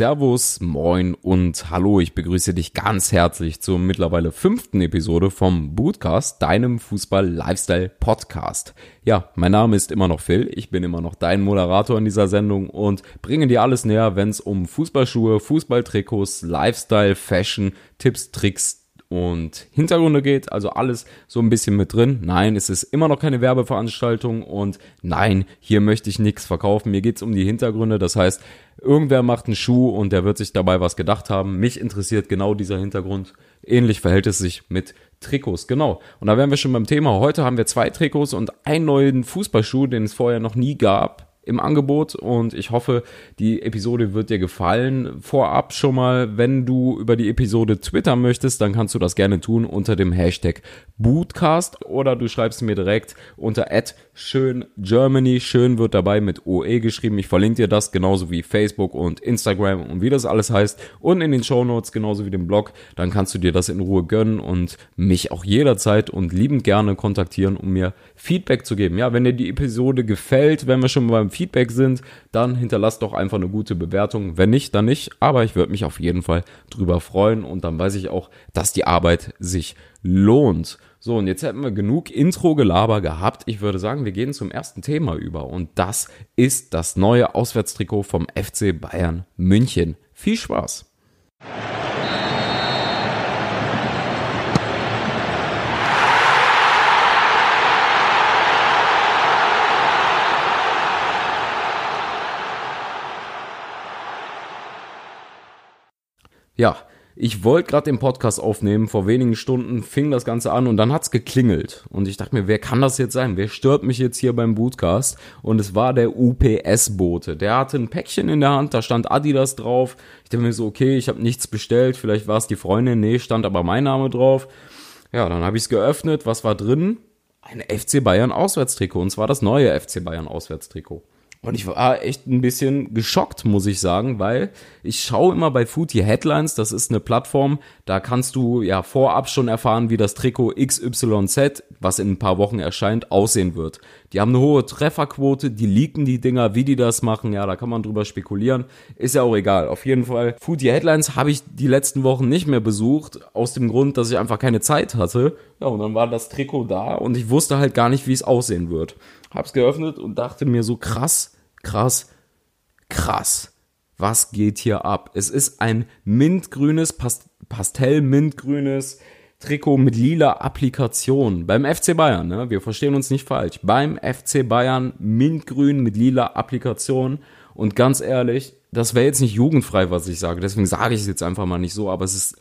Servus, Moin und Hallo. Ich begrüße dich ganz herzlich zur mittlerweile fünften Episode vom Bootcast, deinem Fußball-Lifestyle-Podcast. Ja, mein Name ist immer noch Phil. Ich bin immer noch dein Moderator in dieser Sendung und bringe dir alles näher, wenn es um Fußballschuhe, Fußballtrikots, Lifestyle, Fashion, Tipps, Tricks, und Hintergründe geht, also alles so ein bisschen mit drin. Nein, es ist immer noch keine Werbeveranstaltung und nein, hier möchte ich nichts verkaufen. Mir geht's um die Hintergründe. Das heißt, irgendwer macht einen Schuh und der wird sich dabei was gedacht haben. Mich interessiert genau dieser Hintergrund. Ähnlich verhält es sich mit Trikots, genau. Und da wären wir schon beim Thema. Heute haben wir zwei Trikots und einen neuen Fußballschuh, den es vorher noch nie gab im Angebot und ich hoffe, die Episode wird dir gefallen. Vorab schon mal, wenn du über die Episode twittern möchtest, dann kannst du das gerne tun unter dem Hashtag Bootcast oder du schreibst mir direkt unter schön Germany. Schön wird dabei mit OE geschrieben. Ich verlinke dir das genauso wie Facebook und Instagram und wie das alles heißt und in den Show Notes genauso wie dem Blog. Dann kannst du dir das in Ruhe gönnen und mich auch jederzeit und liebend gerne kontaktieren, um mir Feedback zu geben. Ja, wenn dir die Episode gefällt, wenn wir schon beim Feedback sind, dann hinterlass doch einfach eine gute Bewertung. Wenn nicht, dann nicht. Aber ich würde mich auf jeden Fall drüber freuen und dann weiß ich auch, dass die Arbeit sich lohnt. So, und jetzt hätten wir genug Intro-Gelaber gehabt. Ich würde sagen, wir gehen zum ersten Thema über. Und das ist das neue Auswärtstrikot vom FC Bayern München. Viel Spaß! Ja, ich wollte gerade den Podcast aufnehmen, vor wenigen Stunden fing das Ganze an und dann hat's geklingelt. Und ich dachte mir, wer kann das jetzt sein? Wer stört mich jetzt hier beim Bootcast? Und es war der UPS-Bote. Der hatte ein Päckchen in der Hand, da stand Adidas drauf. Ich dachte mir so, okay, ich habe nichts bestellt, vielleicht war es die Freundin, nee, stand aber mein Name drauf. Ja, dann habe ich es geöffnet, was war drin? Ein FC Bayern Auswärtstrikot, und zwar das neue FC Bayern Auswärtstrikot. Und ich war echt ein bisschen geschockt, muss ich sagen, weil ich schaue immer bei Footy Headlines, das ist eine Plattform, da kannst du ja vorab schon erfahren, wie das Trikot XYZ, was in ein paar Wochen erscheint, aussehen wird. Die haben eine hohe Trefferquote, die leaken die Dinger, wie die das machen, ja, da kann man drüber spekulieren. Ist ja auch egal. Auf jeden Fall, Footy Headlines habe ich die letzten Wochen nicht mehr besucht, aus dem Grund, dass ich einfach keine Zeit hatte. Ja, und dann war das Trikot da und ich wusste halt gar nicht, wie es aussehen wird hab's geöffnet und dachte mir so krass, krass, krass. Was geht hier ab? Es ist ein mintgrünes, Past Pastell-mintgrünes Trikot mit lila Applikation beim FC Bayern. Ne? Wir verstehen uns nicht falsch. Beim FC Bayern mintgrün mit lila Applikation. Und ganz ehrlich, das wäre jetzt nicht jugendfrei, was ich sage. Deswegen sage ich es jetzt einfach mal nicht so. Aber es ist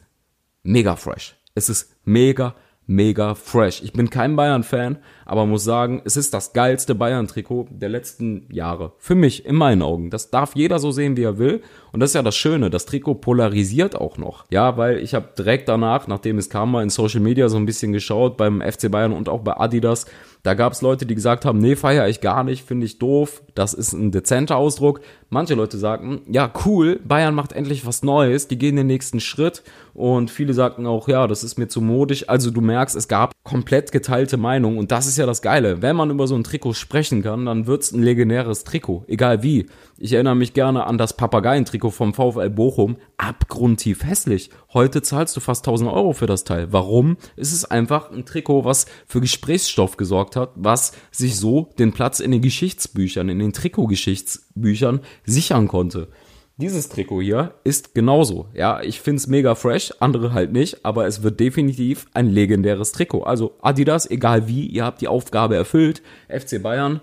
mega fresh. Es ist mega, mega fresh. Ich bin kein Bayern-Fan, aber muss sagen, es ist das geilste Bayern-Trikot der letzten Jahre. Für mich, in meinen Augen. Das darf jeder so sehen, wie er will. Und das ist ja das Schöne, das Trikot polarisiert auch noch. Ja, weil ich habe direkt danach, nachdem es kam, mal in Social Media so ein bisschen geschaut, beim FC Bayern und auch bei Adidas. Da gab es Leute, die gesagt haben, nee, feiere ich gar nicht, finde ich doof, das ist ein dezenter Ausdruck. Manche Leute sagten, ja, cool, Bayern macht endlich was Neues, die gehen den nächsten Schritt. Und viele sagten auch, ja, das ist mir zu modisch. Also du merkst, es gab komplett geteilte Meinungen und das ist ja das Geile. Wenn man über so ein Trikot sprechen kann, dann wird's ein legendäres Trikot, egal wie. Ich erinnere mich gerne an das Papageientrikot vom VfL Bochum. Abgrundtief hässlich. Heute zahlst du fast 1000 Euro für das Teil. Warum? Es ist einfach ein Trikot, was für Gesprächsstoff gesorgt hat, was sich so den Platz in den Geschichtsbüchern, in den Trikotgeschichtsbüchern sichern konnte. Dieses Trikot hier ist genauso. Ja, ich find's mega fresh, andere halt nicht, aber es wird definitiv ein legendäres Trikot. Also Adidas, egal wie, ihr habt die Aufgabe erfüllt. FC Bayern,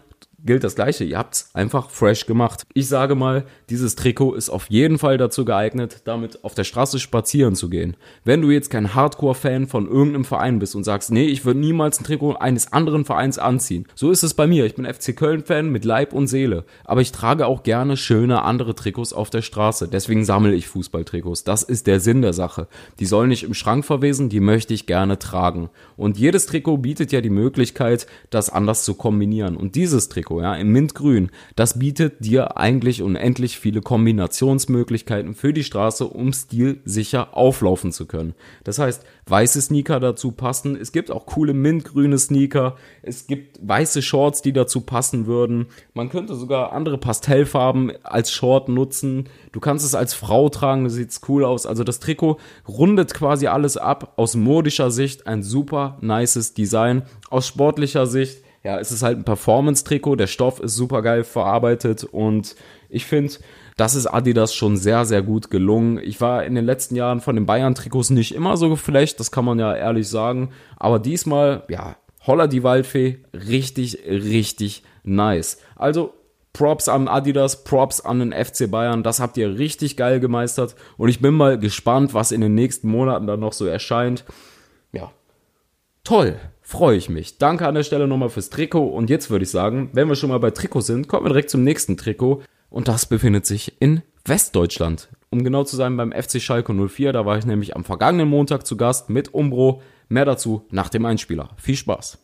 gilt das gleiche. Ihr habt's einfach fresh gemacht. Ich sage mal, dieses Trikot ist auf jeden Fall dazu geeignet, damit auf der Straße spazieren zu gehen. Wenn du jetzt kein Hardcore-Fan von irgendeinem Verein bist und sagst, nee, ich würde niemals ein Trikot eines anderen Vereins anziehen. So ist es bei mir. Ich bin FC Köln-Fan mit Leib und Seele. Aber ich trage auch gerne schöne andere Trikots auf der Straße. Deswegen sammle ich Fußballtrikots. Das ist der Sinn der Sache. Die sollen nicht im Schrank verwesen, die möchte ich gerne tragen. Und jedes Trikot bietet ja die Möglichkeit, das anders zu kombinieren. Und dieses Trikot ja, im Mintgrün. Das bietet dir eigentlich unendlich viele Kombinationsmöglichkeiten für die Straße, um stilsicher auflaufen zu können. Das heißt, weiße Sneaker dazu passen. Es gibt auch coole mintgrüne Sneaker. Es gibt weiße Shorts, die dazu passen würden. Man könnte sogar andere Pastellfarben als Short nutzen. Du kannst es als Frau tragen, das sieht cool aus. Also das Trikot rundet quasi alles ab. Aus modischer Sicht ein super nices Design. Aus sportlicher Sicht, ja, es ist halt ein Performance-Trikot. Der Stoff ist super geil verarbeitet und ich finde, das ist Adidas schon sehr, sehr gut gelungen. Ich war in den letzten Jahren von den Bayern-Trikots nicht immer so geflecht, das kann man ja ehrlich sagen. Aber diesmal, ja, Holla die Waldfee, richtig, richtig nice. Also Props an Adidas, Props an den FC Bayern, das habt ihr richtig geil gemeistert und ich bin mal gespannt, was in den nächsten Monaten dann noch so erscheint. Ja, toll, freue ich mich. Danke an der Stelle nochmal fürs Trikot und jetzt würde ich sagen, wenn wir schon mal bei Trikot sind, kommen wir direkt zum nächsten Trikot und das befindet sich in Westdeutschland. Um genau zu sein beim FC Schalke 04, da war ich nämlich am vergangenen Montag zu Gast mit Umbro. Mehr dazu nach dem Einspieler. Viel Spaß.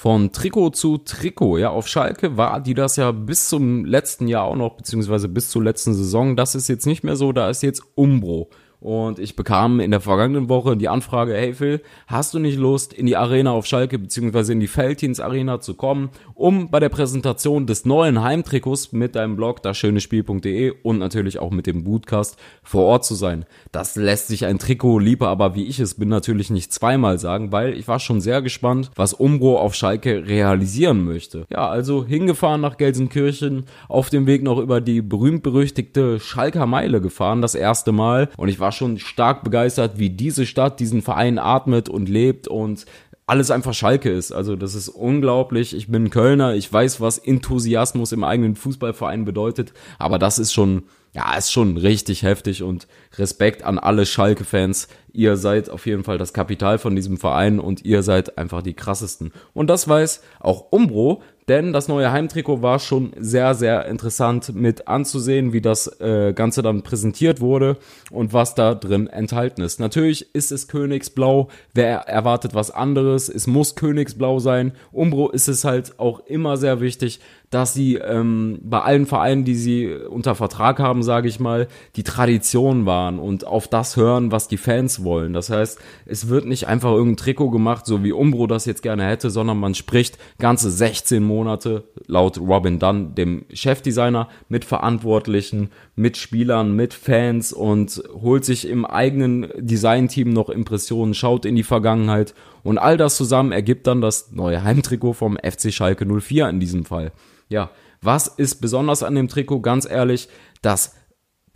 Von Trikot zu Trikot, ja, auf Schalke war die das ja bis zum letzten Jahr auch noch, beziehungsweise bis zur letzten Saison. Das ist jetzt nicht mehr so, da ist jetzt Umbro. Und ich bekam in der vergangenen Woche die Anfrage, hey Phil, hast du nicht Lust, in die Arena auf Schalke beziehungsweise in die Feldins Arena zu kommen, um bei der Präsentation des neuen Heimtrikots mit deinem Blog daschönespiel.de und natürlich auch mit dem Bootcast vor Ort zu sein. Das lässt sich ein Trikot lieber aber wie ich es bin natürlich nicht zweimal sagen, weil ich war schon sehr gespannt, was Umbro auf Schalke realisieren möchte. Ja, also hingefahren nach Gelsenkirchen, auf dem Weg noch über die berühmt-berüchtigte Schalker Meile gefahren, das erste Mal und ich war war schon stark begeistert, wie diese Stadt diesen Verein atmet und lebt und alles einfach Schalke ist. Also das ist unglaublich. Ich bin Kölner, ich weiß, was Enthusiasmus im eigenen Fußballverein bedeutet, aber das ist schon, ja, ist schon richtig heftig und Respekt an alle Schalke-Fans. Ihr seid auf jeden Fall das Kapital von diesem Verein und ihr seid einfach die krassesten. Und das weiß auch Umbro, denn das neue Heimtrikot war schon sehr, sehr interessant mit anzusehen, wie das äh, Ganze dann präsentiert wurde und was da drin enthalten ist. Natürlich ist es Königsblau, wer erwartet was anderes, es muss Königsblau sein. Umbro ist es halt auch immer sehr wichtig, dass sie ähm, bei allen Vereinen, die sie unter Vertrag haben, sage ich mal, die Tradition waren und auf das hören, was die Fans wollen. Das heißt, es wird nicht einfach irgendein Trikot gemacht, so wie Umbro das jetzt gerne hätte, sondern man spricht ganze 16 Monate laut Robin Dunn, dem Chefdesigner, mit Verantwortlichen, mit Spielern, mit Fans und holt sich im eigenen Designteam noch Impressionen, schaut in die Vergangenheit und all das zusammen ergibt dann das neue Heimtrikot vom FC Schalke 04 in diesem Fall. Ja, was ist besonders an dem Trikot? Ganz ehrlich, das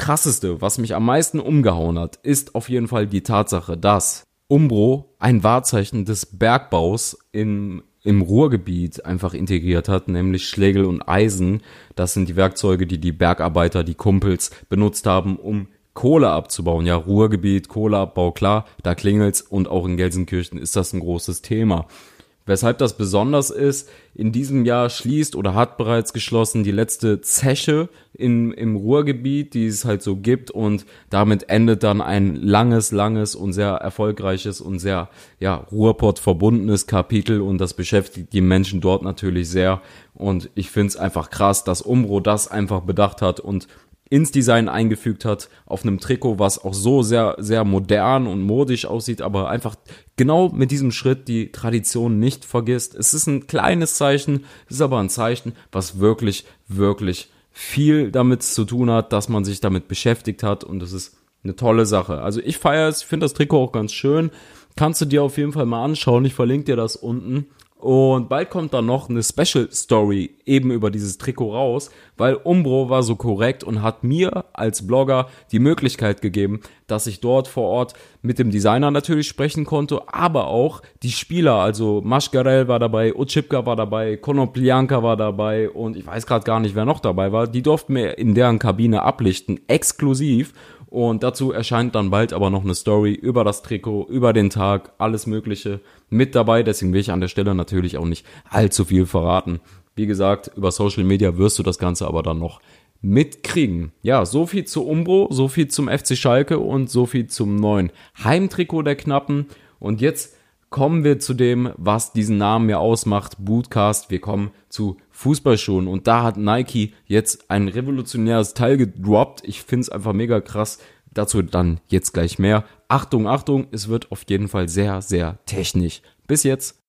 krasseste, was mich am meisten umgehauen hat, ist auf jeden Fall die Tatsache, dass Umbro ein Wahrzeichen des Bergbaus im, im Ruhrgebiet einfach integriert hat, nämlich Schlägel und Eisen. Das sind die Werkzeuge, die die Bergarbeiter, die Kumpels benutzt haben, um Kohle abzubauen. Ja, Ruhrgebiet, Kohleabbau, klar, da klingelt's und auch in Gelsenkirchen ist das ein großes Thema. Weshalb das besonders ist, in diesem Jahr schließt oder hat bereits geschlossen die letzte Zeche in, im Ruhrgebiet, die es halt so gibt. Und damit endet dann ein langes, langes und sehr erfolgreiches und sehr, ja, Ruhrpott verbundenes Kapitel. Und das beschäftigt die Menschen dort natürlich sehr. Und ich finde es einfach krass, dass Umbro das einfach bedacht hat und ins Design eingefügt hat, auf einem Trikot, was auch so sehr, sehr modern und modisch aussieht, aber einfach genau mit diesem Schritt die Tradition nicht vergisst. Es ist ein kleines Zeichen, es ist aber ein Zeichen, was wirklich, wirklich viel damit zu tun hat, dass man sich damit beschäftigt hat und das ist eine tolle Sache. Also ich feiere es, ich finde das Trikot auch ganz schön. Kannst du dir auf jeden Fall mal anschauen. Ich verlinke dir das unten. Und bald kommt dann noch eine Special Story eben über dieses Trikot raus, weil Umbro war so korrekt und hat mir als Blogger die Möglichkeit gegeben, dass ich dort vor Ort mit dem Designer natürlich sprechen konnte, aber auch die Spieler, also Maschgarel war dabei, Uchipka war dabei, Konoplianka war dabei und ich weiß gerade gar nicht, wer noch dabei war. Die durften mir in deren Kabine ablichten, exklusiv. Und dazu erscheint dann bald aber noch eine Story über das Trikot, über den Tag, alles Mögliche mit dabei. Deswegen will ich an der Stelle natürlich auch nicht allzu viel verraten. Wie gesagt, über Social Media wirst du das Ganze aber dann noch mitkriegen. Ja, so viel zu Umbro, so viel zum FC Schalke und so viel zum neuen Heimtrikot der Knappen. Und jetzt kommen wir zu dem, was diesen Namen ja ausmacht, Bootcast. Wir kommen zu Fußballschuhen und da hat Nike jetzt ein revolutionäres Teil gedroppt. Ich finde es einfach mega krass. Dazu dann jetzt gleich mehr. Achtung, Achtung, es wird auf jeden Fall sehr, sehr technisch. Bis jetzt.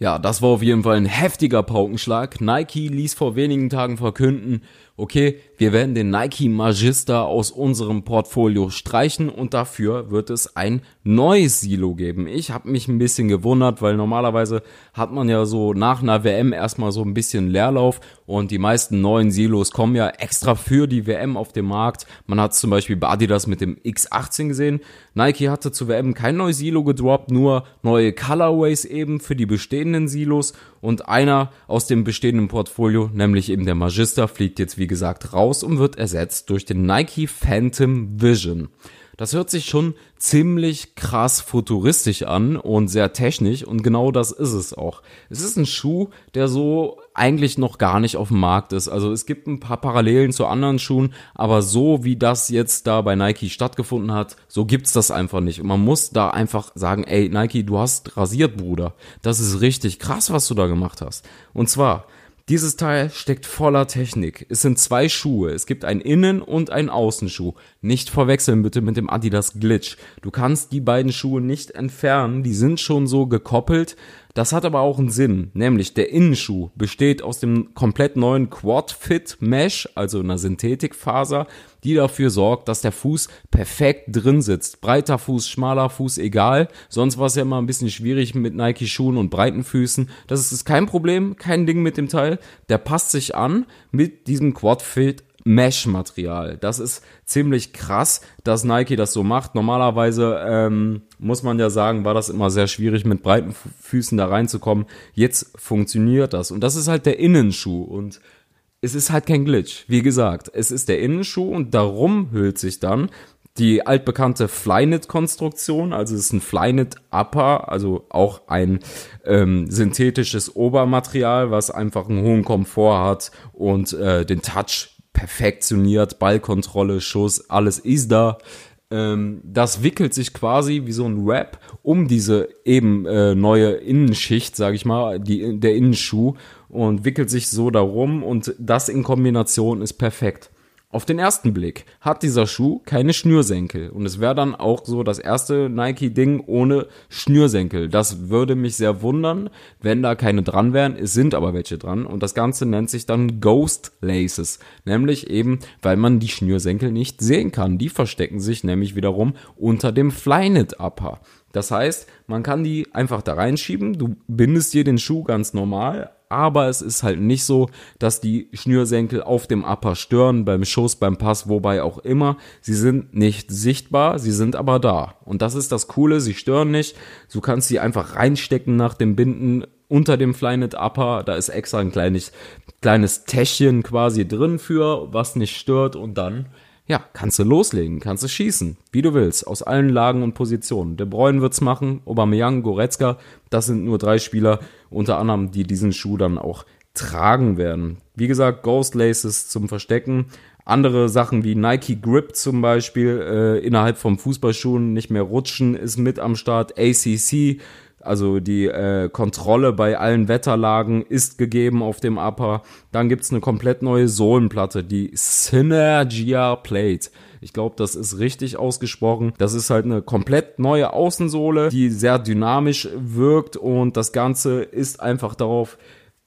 Ja, das war auf jeden Fall ein heftiger Paukenschlag. Nike ließ vor wenigen Tagen verkünden, okay, wir werden den Nike Magista aus unserem Portfolio streichen und dafür wird es ein neues Silo geben. Ich habe mich ein bisschen gewundert, weil normalerweise hat man ja so nach einer WM erstmal so ein bisschen Leerlauf und die meisten neuen Silos kommen ja extra für die WM auf den Markt. Man hat zum Beispiel bei Adidas mit dem X18 gesehen. Nike hatte zur WM kein neues Silo gedroppt, nur neue Colorways eben für die bestehenden Silos und einer aus dem bestehenden Portfolio, nämlich eben der Magista, fliegt jetzt wie gesagt raus und wird ersetzt durch den Nike Phantom Vision. Das hört sich schon ziemlich krass futuristisch an und sehr technisch und genau das ist es auch. Es ist ein Schuh, der so eigentlich noch gar nicht auf dem Markt ist. Also es gibt ein paar Parallelen zu anderen Schuhen, aber so wie das jetzt da bei Nike stattgefunden hat, so gibt's das einfach nicht. Und man muss da einfach sagen, ey Nike, du hast rasiert, Bruder. Das ist richtig krass, was du da gemacht hast. Und zwar dieses Teil steckt voller Technik. Es sind zwei Schuhe. Es gibt einen Innen- und einen Außenschuh. Nicht verwechseln bitte mit dem Adidas Glitch. Du kannst die beiden Schuhe nicht entfernen. Die sind schon so gekoppelt. Das hat aber auch einen Sinn, nämlich der Innenschuh besteht aus dem komplett neuen Quad Fit Mesh, also einer Synthetikfaser, die dafür sorgt, dass der Fuß perfekt drin sitzt. Breiter Fuß, schmaler Fuß, egal. Sonst war es ja immer ein bisschen schwierig mit Nike Schuhen und breiten Füßen. Das ist kein Problem, kein Ding mit dem Teil. Der passt sich an mit diesem Quad Fit Mesh-Material. Das ist ziemlich krass, dass Nike das so macht. Normalerweise ähm, muss man ja sagen, war das immer sehr schwierig, mit breiten Füßen da reinzukommen. Jetzt funktioniert das. Und das ist halt der Innenschuh. Und es ist halt kein Glitch. Wie gesagt, es ist der Innenschuh und darum hüllt sich dann die altbekannte Flyknit-Konstruktion, also es ist ein Flyknit-Upper, also auch ein ähm, synthetisches Obermaterial, was einfach einen hohen Komfort hat und äh, den Touch perfektioniert, Ballkontrolle, Schuss, alles ist da. Ähm, das wickelt sich quasi wie so ein Wrap um diese eben äh, neue Innenschicht, sage ich mal, die, der Innenschuh und wickelt sich so darum und das in Kombination ist perfekt. Auf den ersten Blick hat dieser Schuh keine Schnürsenkel und es wäre dann auch so das erste Nike-Ding ohne Schnürsenkel. Das würde mich sehr wundern, wenn da keine dran wären. Es sind aber welche dran und das Ganze nennt sich dann Ghost Laces, nämlich eben, weil man die Schnürsenkel nicht sehen kann. Die verstecken sich nämlich wiederum unter dem Flyknit Upper. Das heißt, man kann die einfach da reinschieben, du bindest dir den Schuh ganz normal, aber es ist halt nicht so, dass die Schnürsenkel auf dem Upper stören, beim Schuss, beim Pass, wobei auch immer. Sie sind nicht sichtbar, sie sind aber da. Und das ist das Coole, sie stören nicht. Du kannst sie einfach reinstecken nach dem Binden unter dem Flyknit Upper. Da ist extra ein kleines, kleines Täschchen quasi drin für, was nicht stört und dann ja, kannst du loslegen, kannst du schießen, wie du willst, aus allen Lagen und Positionen. De Bruyne wird's machen, Aubameyang, Goretzka, das sind nur drei Spieler, unter anderem, die diesen Schuh dann auch tragen werden. Wie gesagt, Ghost Laces zum Verstecken. Andere Sachen wie Nike Grip zum Beispiel äh, innerhalb vom Fußballschuhen nicht mehr rutschen ist mit am Start. ACC also die äh, Kontrolle bei allen Wetterlagen ist gegeben auf dem Upper. Dann gibt's eine komplett neue Sohlenplatte, die Synergia Plate. Ich glaube, das ist richtig ausgesprochen. Das ist halt eine komplett neue Außensohle, die sehr dynamisch wirkt und das Ganze ist einfach darauf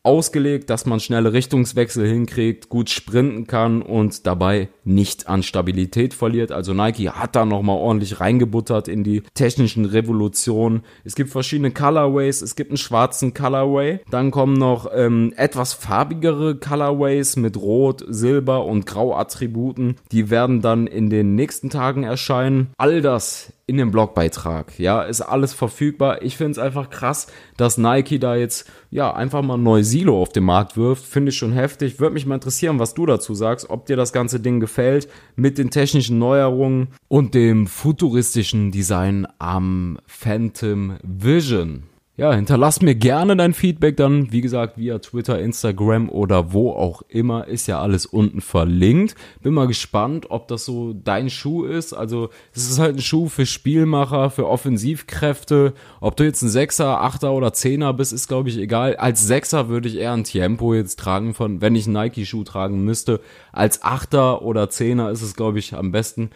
ausgelegt, dass man schnelle Richtungswechsel hinkriegt, gut sprinten kann und dabei nicht an Stabilität verliert. Also Nike hat da nochmal ordentlich reingebuttert in die technischen Revolutionen. Es gibt verschiedene Colorways, es gibt einen schwarzen Colorway, dann kommen noch ähm, etwas farbigere Colorways mit Rot, Silber und Grau Attributen. Die werden dann in den nächsten Tagen erscheinen. All das in dem Blogbeitrag. Ja, ist alles verfügbar. Ich finde es einfach krass, dass Nike da jetzt ja einfach mal neues Silo auf den Markt wirft, finde ich schon heftig. Würde mich mal interessieren, was du dazu sagst, ob dir das ganze Ding gefällt mit den technischen Neuerungen und dem futuristischen Design am Phantom Vision. Ja, hinterlass mir gerne dein Feedback dann, wie gesagt, via Twitter, Instagram oder wo auch immer, ist ja alles unten verlinkt. Bin mal gespannt, ob das so dein Schuh ist. Also, es ist halt ein Schuh für Spielmacher, für Offensivkräfte. Ob du jetzt ein Sechser, Achter oder Zehner bist, ist glaube ich egal. Als Sechser würde ich eher ein Tempo jetzt tragen von, wenn ich einen Nike-Schuh tragen müsste. Als Achter oder Zehner ist es glaube ich am besten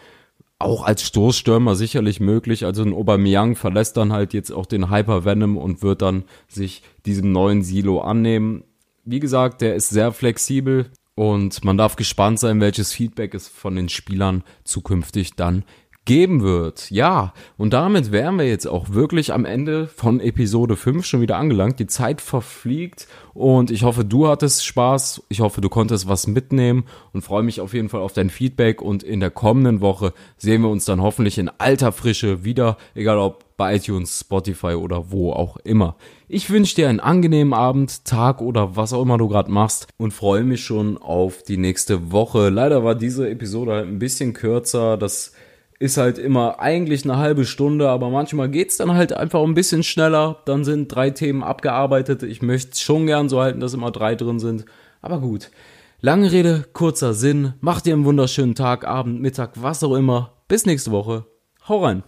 auch als Stoßstürmer sicherlich möglich. Also ein Aubameyang verlässt dann halt jetzt auch den Hyper Venom und wird dann sich diesem neuen Silo annehmen. Wie gesagt, der ist sehr flexibel und man darf gespannt sein, welches Feedback es von den Spielern zukünftig dann geben wird. Ja, und damit wären wir jetzt auch wirklich am Ende von Episode 5 schon wieder angelangt. Die Zeit verfliegt und ich hoffe, du hattest Spaß. Ich hoffe, du konntest was mitnehmen und freue mich auf jeden Fall auf dein Feedback und in der kommenden Woche sehen wir uns dann hoffentlich in alter Frische wieder, egal ob bei iTunes, Spotify oder wo auch immer. Ich wünsche dir einen angenehmen Abend, Tag oder was auch immer du gerade machst und freue mich schon auf die nächste Woche. Leider war diese Episode halt ein bisschen kürzer. Das ist halt immer eigentlich eine halbe Stunde, aber manchmal geht's dann halt einfach ein bisschen schneller. Dann sind drei Themen abgearbeitet. Ich möchte schon gern so halten, dass immer drei drin sind. Aber gut. Lange Rede, kurzer Sinn. Macht dir einen wunderschönen Tag, Abend, Mittag, was auch immer. Bis nächste Woche. Hau rein.